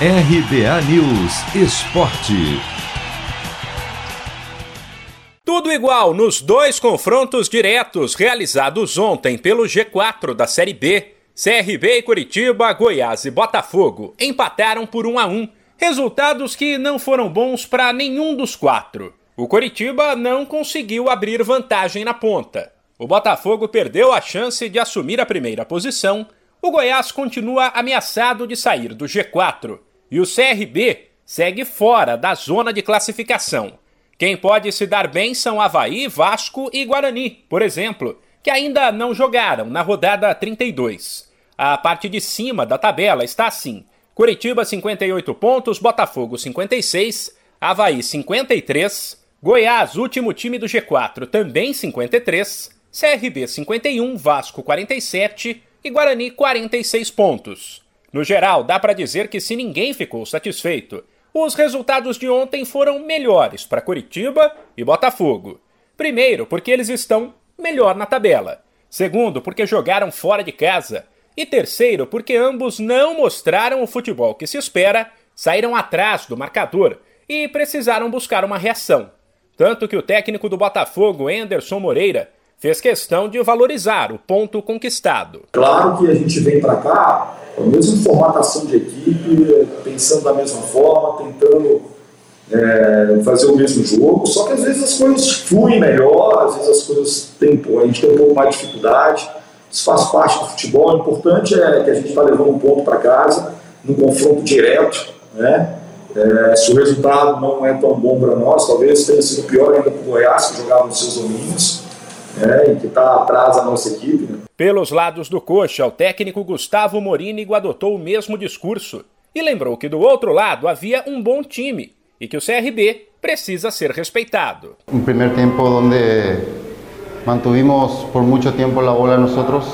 RBA News Esporte. Tudo igual nos dois confrontos diretos realizados ontem pelo G4 da Série B. CRB e Curitiba, Goiás e Botafogo empataram por 1 a 1, resultados que não foram bons para nenhum dos quatro. O Curitiba não conseguiu abrir vantagem na ponta. O Botafogo perdeu a chance de assumir a primeira posição. O Goiás continua ameaçado de sair do G4 e o CRB segue fora da zona de classificação. Quem pode se dar bem são Havaí, Vasco e Guarani, por exemplo, que ainda não jogaram na rodada 32. A parte de cima da tabela está assim: Curitiba 58 pontos, Botafogo 56, Havaí 53, Goiás, último time do G4, também 53, CRB 51, Vasco 47 e Guarani 46 pontos. No geral, dá para dizer que se ninguém ficou satisfeito, os resultados de ontem foram melhores para Curitiba e Botafogo. Primeiro, porque eles estão melhor na tabela. Segundo, porque jogaram fora de casa. E terceiro, porque ambos não mostraram o futebol que se espera, saíram atrás do marcador e precisaram buscar uma reação. Tanto que o técnico do Botafogo, Anderson Moreira, fez questão de valorizar o ponto conquistado. Claro que a gente vem para cá a mesma formatação de equipe, pensando da mesma forma, tentando é, fazer o mesmo jogo, só que às vezes as coisas fluem melhor, às vezes as coisas têm, a gente tem um pouco mais de dificuldade, isso faz parte do futebol, o importante é que a gente está levando um ponto para casa, num confronto direto, né? É, se o resultado não é tão bom para nós, talvez tenha sido pior ainda para o Goiás, que jogava nos seus domínios, né, e que está atrás da nossa equipe. Né? Pelos lados do Coxa, o técnico Gustavo Morínigo adotou o mesmo discurso e lembrou que do outro lado havia um bom time e que o CRB precisa ser respeitado. Um primeiro tempo onde mantuvimos por muito tempo a bola nosotros,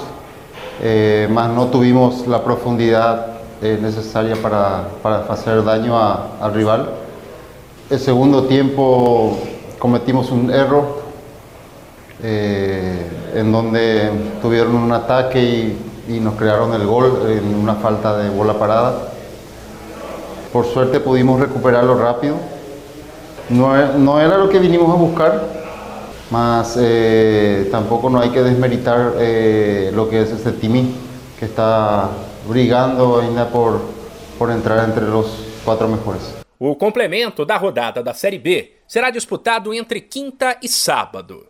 eh, mas não tuvimos a profundidade eh, necessária para, para fazer daño ao rival. El segundo tempo cometimos um erro eh, en donde tuvieron un ataque y, y, nos crearon el gol en una falta de bola parada. Por suerte pudimos recuperarlo rápido. No, no era lo que vinimos a buscar, mas eh, tampoco no hay que desmeritar eh, lo que es este Timi, que está brigando ainda por, por entrar entre los quatro mejores. O complemento da rodada da Série B será disputado entre quinta e sábado.